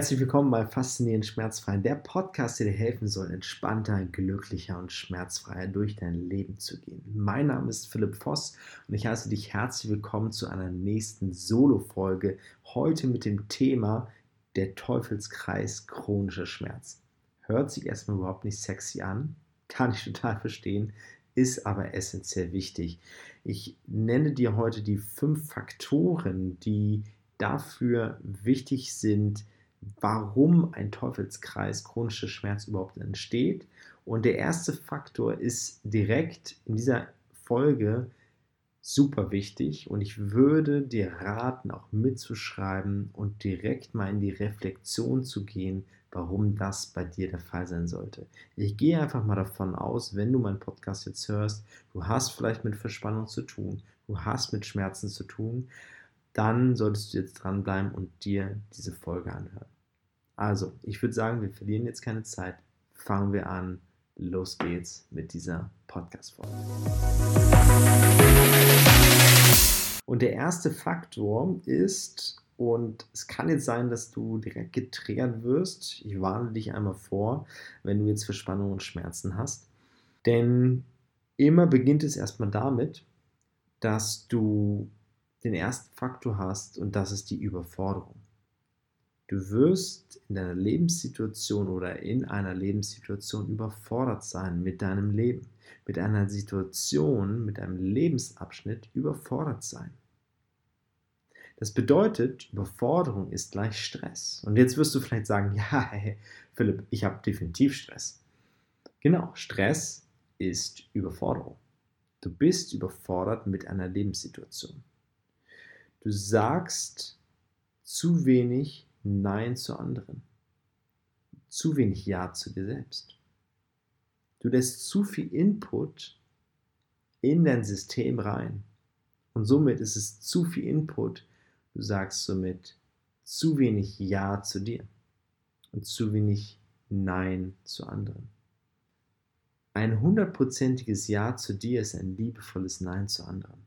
Herzlich willkommen bei Faszinierend Schmerzfrei, der Podcast, der dir helfen soll, entspannter, glücklicher und schmerzfreier durch dein Leben zu gehen. Mein Name ist Philipp Voss und ich heiße dich herzlich willkommen zu einer nächsten Solo-Folge. Heute mit dem Thema der Teufelskreis chronischer Schmerz. Hört sich erstmal überhaupt nicht sexy an, kann ich total verstehen, ist aber essentiell wichtig. Ich nenne dir heute die fünf Faktoren, die dafür wichtig sind, warum ein Teufelskreis chronischer Schmerz überhaupt entsteht. Und der erste Faktor ist direkt in dieser Folge super wichtig und ich würde dir raten, auch mitzuschreiben und direkt mal in die Reflexion zu gehen, warum das bei dir der Fall sein sollte. Ich gehe einfach mal davon aus, wenn du meinen Podcast jetzt hörst, du hast vielleicht mit Verspannung zu tun, du hast mit Schmerzen zu tun, dann solltest du jetzt dranbleiben und dir diese Folge anhören. Also, ich würde sagen, wir verlieren jetzt keine Zeit. Fangen wir an. Los geht's mit dieser Podcast-Folge. Und der erste Faktor ist, und es kann jetzt sein, dass du direkt getriggert wirst. Ich warne dich einmal vor, wenn du jetzt Verspannung und Schmerzen hast. Denn immer beginnt es erstmal damit, dass du den ersten Faktor hast und das ist die Überforderung. Du wirst in deiner Lebenssituation oder in einer Lebenssituation überfordert sein mit deinem Leben, mit einer Situation, mit einem Lebensabschnitt überfordert sein. Das bedeutet, Überforderung ist gleich Stress. Und jetzt wirst du vielleicht sagen, ja, hey, Philipp, ich habe definitiv Stress. Genau, Stress ist Überforderung. Du bist überfordert mit einer Lebenssituation. Du sagst zu wenig Nein zu anderen. Zu wenig Ja zu dir selbst. Du lässt zu viel Input in dein System rein. Und somit ist es zu viel Input. Du sagst somit zu wenig Ja zu dir und zu wenig Nein zu anderen. Ein hundertprozentiges Ja zu dir ist ein liebevolles Nein zu anderen.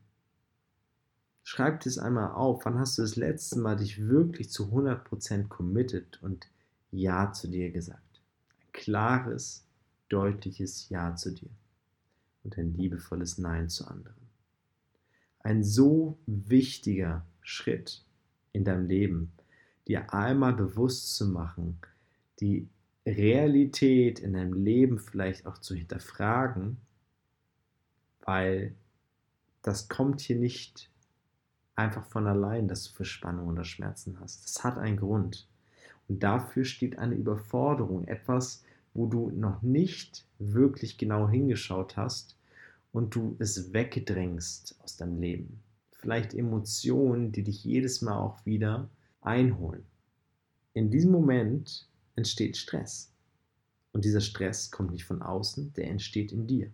Schreib es einmal auf. Wann hast du das letzte Mal dich wirklich zu 100% committed und Ja zu dir gesagt? Ein klares, deutliches Ja zu dir und ein liebevolles Nein zu anderen. Ein so wichtiger Schritt in deinem Leben, dir einmal bewusst zu machen, die Realität in deinem Leben vielleicht auch zu hinterfragen, weil das kommt hier nicht einfach von allein, dass du Verspannung oder Schmerzen hast. Das hat einen Grund. Und dafür steht eine Überforderung, etwas, wo du noch nicht wirklich genau hingeschaut hast und du es weggedrängst aus deinem Leben. Vielleicht Emotionen, die dich jedes Mal auch wieder einholen. In diesem Moment entsteht Stress. Und dieser Stress kommt nicht von außen, der entsteht in dir.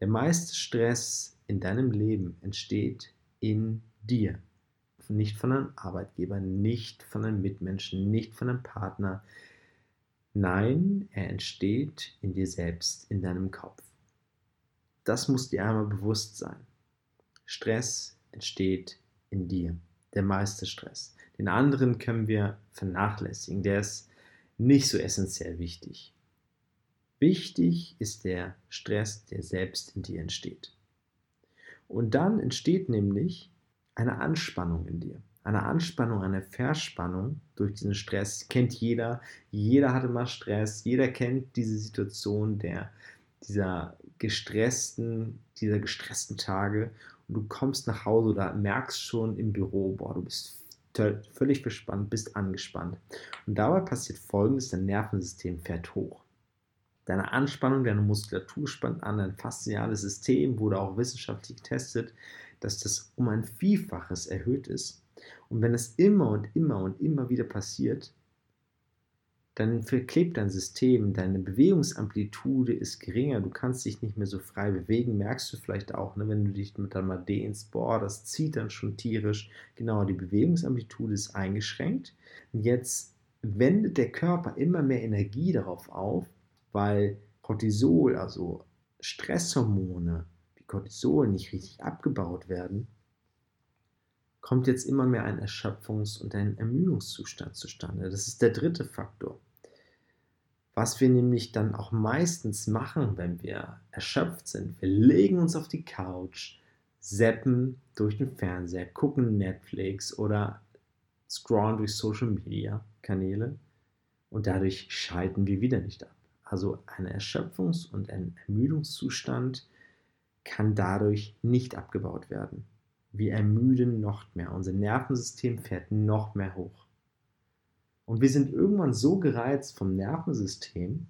Der meiste Stress in deinem Leben entsteht in dir. Nicht von einem Arbeitgeber, nicht von einem Mitmenschen, nicht von einem Partner. Nein, er entsteht in dir selbst, in deinem Kopf. Das muss dir einmal bewusst sein. Stress entsteht in dir, der meiste Stress. Den anderen können wir vernachlässigen, der ist nicht so essentiell wichtig. Wichtig ist der Stress, der selbst in dir entsteht. Und dann entsteht nämlich eine Anspannung in dir. Eine Anspannung, eine Verspannung durch diesen Stress. Kennt jeder. Jeder hatte mal Stress. Jeder kennt diese Situation der, dieser gestressten, dieser gestressten Tage. Und du kommst nach Hause oder merkst schon im Büro, boah, du bist völlig verspannt, bist angespannt. Und dabei passiert folgendes: Dein Nervensystem fährt hoch. Deine Anspannung, deine Muskulatur spannt an, dein fasziales System wurde auch wissenschaftlich getestet dass das um ein Vielfaches erhöht ist. Und wenn es immer und immer und immer wieder passiert, dann verklebt dein System, deine Bewegungsamplitude ist geringer, du kannst dich nicht mehr so frei bewegen, merkst du vielleicht auch, ne, wenn du dich mit dann mal dehnst, boah, das zieht dann schon tierisch. Genau, die Bewegungsamplitude ist eingeschränkt. Und jetzt wendet der Körper immer mehr Energie darauf auf, weil Cortisol, also Stresshormone, Cortisol nicht richtig abgebaut werden, kommt jetzt immer mehr ein Erschöpfungs- und ein Ermüdungszustand zustande. Das ist der dritte Faktor. Was wir nämlich dann auch meistens machen, wenn wir erschöpft sind, wir legen uns auf die Couch, zappen durch den Fernseher, gucken Netflix oder scrollen durch Social Media Kanäle und dadurch schalten wir wieder nicht ab. Also ein Erschöpfungs- und ein Ermüdungszustand kann dadurch nicht abgebaut werden. Wir ermüden noch mehr. Unser Nervensystem fährt noch mehr hoch. Und wir sind irgendwann so gereizt vom Nervensystem.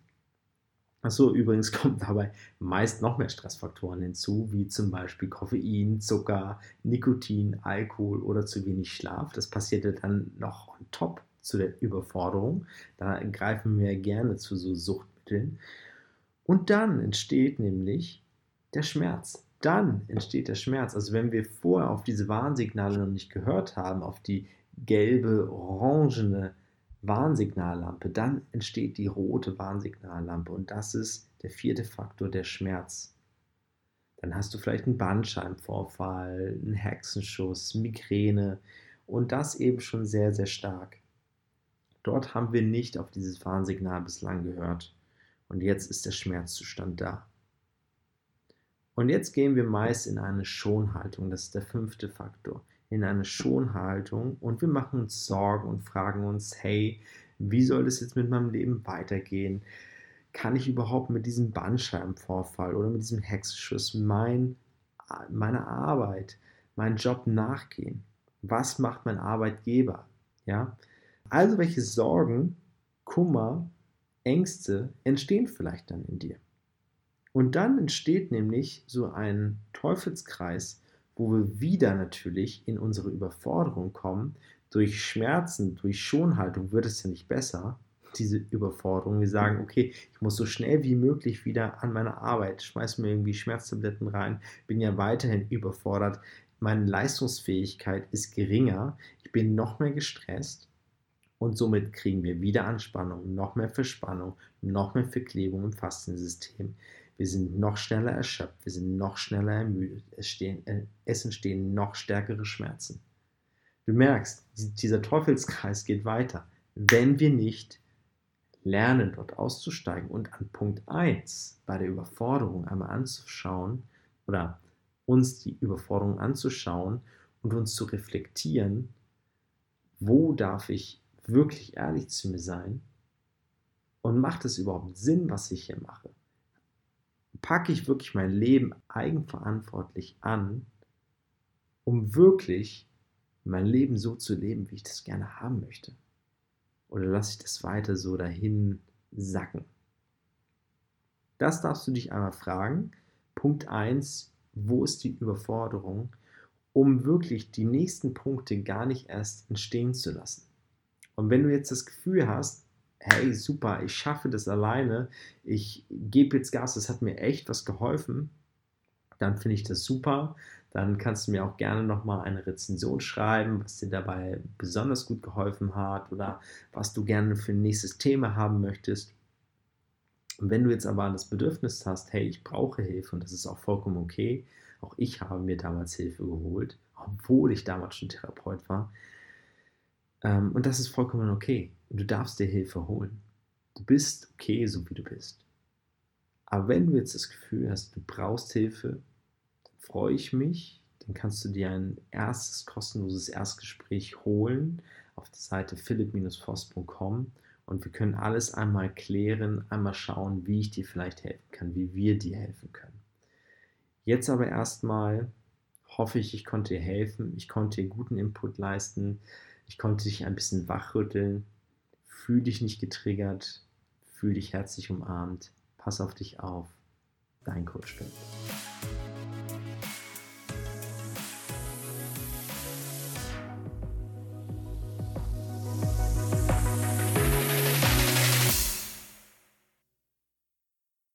Achso, übrigens kommen dabei meist noch mehr Stressfaktoren hinzu, wie zum Beispiel Koffein, Zucker, Nikotin, Alkohol oder zu wenig Schlaf. Das passierte dann noch on top zu der Überforderung. Da greifen wir gerne zu so Suchtmitteln. Und dann entsteht nämlich der Schmerz. Dann entsteht der Schmerz. Also wenn wir vorher auf diese Warnsignale noch nicht gehört haben, auf die gelbe, orangene Warnsignallampe, dann entsteht die rote Warnsignallampe und das ist der vierte Faktor, der Schmerz. Dann hast du vielleicht einen Bandscheibenvorfall, einen Hexenschuss, Migräne und das eben schon sehr, sehr stark. Dort haben wir nicht auf dieses Warnsignal bislang gehört und jetzt ist der Schmerzzustand da. Und jetzt gehen wir meist in eine Schonhaltung, das ist der fünfte Faktor in eine Schonhaltung und wir machen uns Sorgen und fragen uns, hey, wie soll es jetzt mit meinem Leben weitergehen? Kann ich überhaupt mit diesem Bandscheibenvorfall oder mit diesem Hexenschuss mein, meine Arbeit, meinen Job nachgehen? Was macht mein Arbeitgeber? Ja? Also welche Sorgen, Kummer, Ängste entstehen vielleicht dann in dir? Und dann entsteht nämlich so ein Teufelskreis, wo wir wieder natürlich in unsere Überforderung kommen. Durch Schmerzen, durch Schonhaltung wird es ja nicht besser, diese Überforderung. Wir sagen, okay, ich muss so schnell wie möglich wieder an meine Arbeit, schmeiß mir irgendwie Schmerztabletten rein, bin ja weiterhin überfordert, meine Leistungsfähigkeit ist geringer, ich bin noch mehr gestresst und somit kriegen wir wieder Anspannung, noch mehr Verspannung, noch mehr Verklebung im Fastensystem. Wir sind noch schneller erschöpft, wir sind noch schneller ermüdet, es, stehen, äh, es entstehen noch stärkere Schmerzen. Du merkst, dieser Teufelskreis geht weiter, wenn wir nicht lernen, dort auszusteigen und an Punkt 1 bei der Überforderung einmal anzuschauen oder uns die Überforderung anzuschauen und uns zu reflektieren, wo darf ich wirklich ehrlich zu mir sein und macht es überhaupt Sinn, was ich hier mache? packe ich wirklich mein Leben eigenverantwortlich an, um wirklich mein Leben so zu leben, wie ich das gerne haben möchte? Oder lasse ich das weiter so dahin sacken? Das darfst du dich einmal fragen. Punkt 1, wo ist die Überforderung, um wirklich die nächsten Punkte gar nicht erst entstehen zu lassen? Und wenn du jetzt das Gefühl hast, hey, super, ich schaffe das alleine, ich gebe jetzt Gas, das hat mir echt was geholfen, dann finde ich das super. Dann kannst du mir auch gerne nochmal eine Rezension schreiben, was dir dabei besonders gut geholfen hat oder was du gerne für ein nächstes Thema haben möchtest. Und wenn du jetzt aber das Bedürfnis hast, hey, ich brauche Hilfe und das ist auch vollkommen okay, auch ich habe mir damals Hilfe geholt, obwohl ich damals schon Therapeut war, und das ist vollkommen okay. Du darfst dir Hilfe holen. Du bist okay, so wie du bist. Aber wenn du jetzt das Gefühl hast, du brauchst Hilfe, dann freue ich mich. Dann kannst du dir ein erstes kostenloses Erstgespräch holen auf der Seite philipp-voss.com und wir können alles einmal klären, einmal schauen, wie ich dir vielleicht helfen kann, wie wir dir helfen können. Jetzt aber erstmal hoffe ich, ich konnte dir helfen, ich konnte dir guten Input leisten. Ich konnte dich ein bisschen wachrütteln. Fühl dich nicht getriggert. Fühl dich herzlich umarmt. Pass auf dich auf. Dein Coach Philipp.